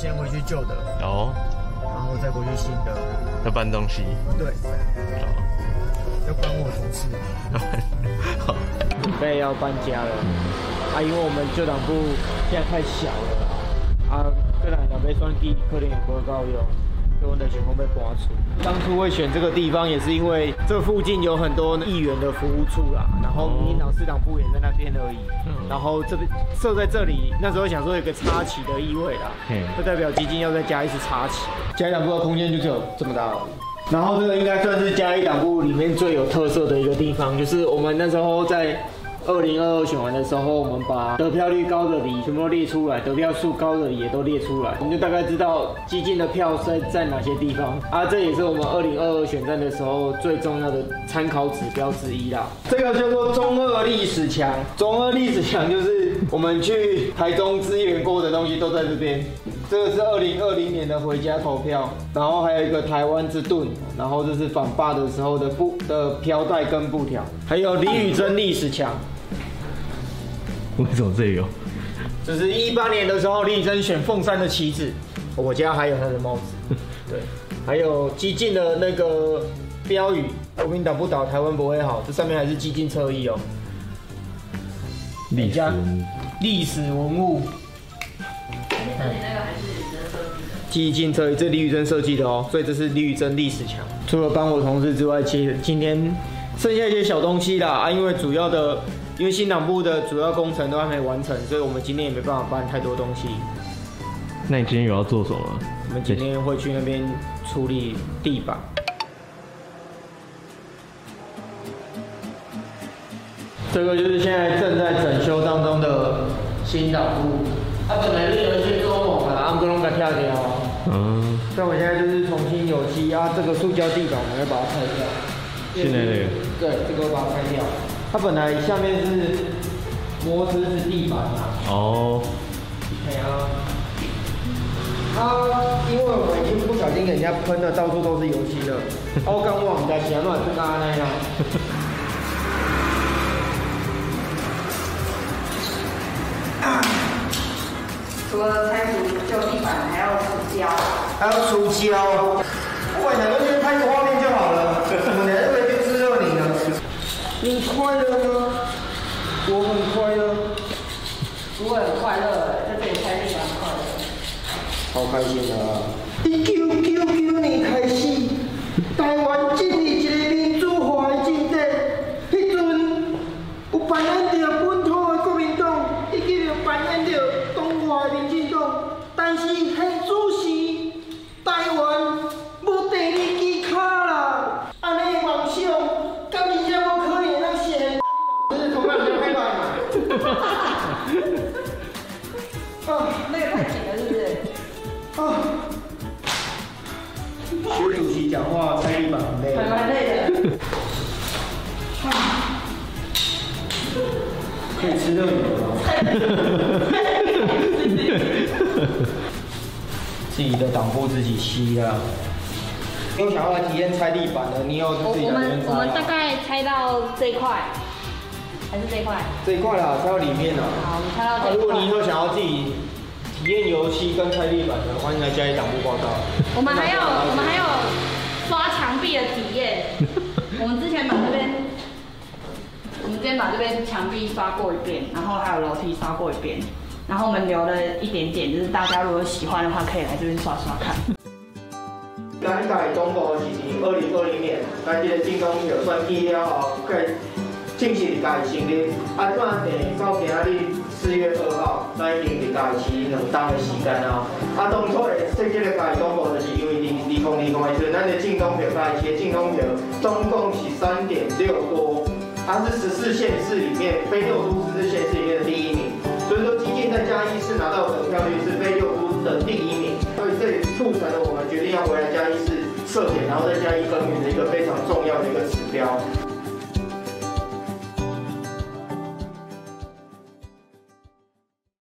先回去旧的，哦，然后再回去新的。要搬东西。对，要搬我同事。好，准备要搬家了。啊，因为我们旧党部现在太小了，啊，这两两边算地可能也不够用。都的全部被刮出。当初会选这个地方，也是因为这附近有很多议员的服务处啦，然后民进党市党部也在那边而已。然后这边设在这里，那时候想说有个插旗的意味啦，就代表基金要再加一次插旗。嘉义党部的空间就只有这么大了。然后这个应该算是嘉义党部里面最有特色的一个地方，就是我们那时候在。二零二二选完的时候，我们把得票率高的里全部都列出来，得票数高的里也都列出来，我们就大概知道基进的票在在哪些地方啊。这也是我们二零二二选战的时候最重要的参考指标之一啦。这个叫做中二历史墙，中二历史墙就是我们去台中支援过的东西都在这边。这个是二零二零年的回家投票，然后还有一个台湾之盾，然后这是反霸的时候的布的飘带跟布条，还有李宇珍历史墙。为什么这有？这是一八年的时候，李宇珍选凤山的旗子，我家还有他的帽子。对，还有激进的那个标语：国民党不倒，台湾不会好。这上面还是激进侧翼哦。历史历史文物。基进侧翼，这李宇珍设计的哦，所以这是李宇珍历史墙。除了帮我同事之外，其实今天剩下一些小东西啦啊，因为主要的。因为新党部的主要工程都还没完成，所以我们今天也没办法搬太多东西。那你今天有要做什么？我们今天会去那边处理地板。这个就是现在正在整修当中的新党部。它本来是有一些装潢的，阿姆哥龙给跳掉。嗯。所以我现在就是重新油漆啊，这个塑胶地板我们要把它拆掉。现在这个。对，这个我把它拆掉。它本来下面是磨石子地板嘛。哦。对啊。它因为我已经不小心给人家喷的到处都是油漆了。我 刚忘在前乱是刚刚那样。除了拆除旧地板，还要除胶。还要出胶。不管哪个先拍个画面就好了。我们来这边。你快乐吗？我很快乐。我很快乐，在这里开地板快乐。好开心啊！学主席讲话太累了，还蛮累的。可以吃热牛吗？自己的挡布自己吸啊！你有想要来体验拆地板的，你有自己的。我们我们大概拆到这一块。还是这一块，这一块啦，拆到里面了。好，我们拆到这一块。如果你以后想要自己体验油漆跟拆地板的，欢迎来嘉义党部报道。我们还有我们还有刷墙壁的体验。我们之前把这边，我们之前把这边墙壁刷过一遍，然后还有楼梯刷过一遍，然后我们留了一点点，就是大家如果喜欢的话，可以来这边刷刷看。咱台东部是二零二零年，咱这个进攻有算第了后，可正式立家成立，啊，怎啊？第到今仔日四月二号，咱已经立家是两冬的时间啊。啊，当初会设计个家东部，就是因为二二零二零的时阵，咱的进攻票家的进攻票总共是三点六多，它是十四县市里面非六都十四县市里面的第一名。所以说，基进在嘉义市拿到得票率是非六都的第一名，所以这也促成了我们决定要回来嘉义市设点，然后在嘉义耕耘的一个非常重要的一个指标。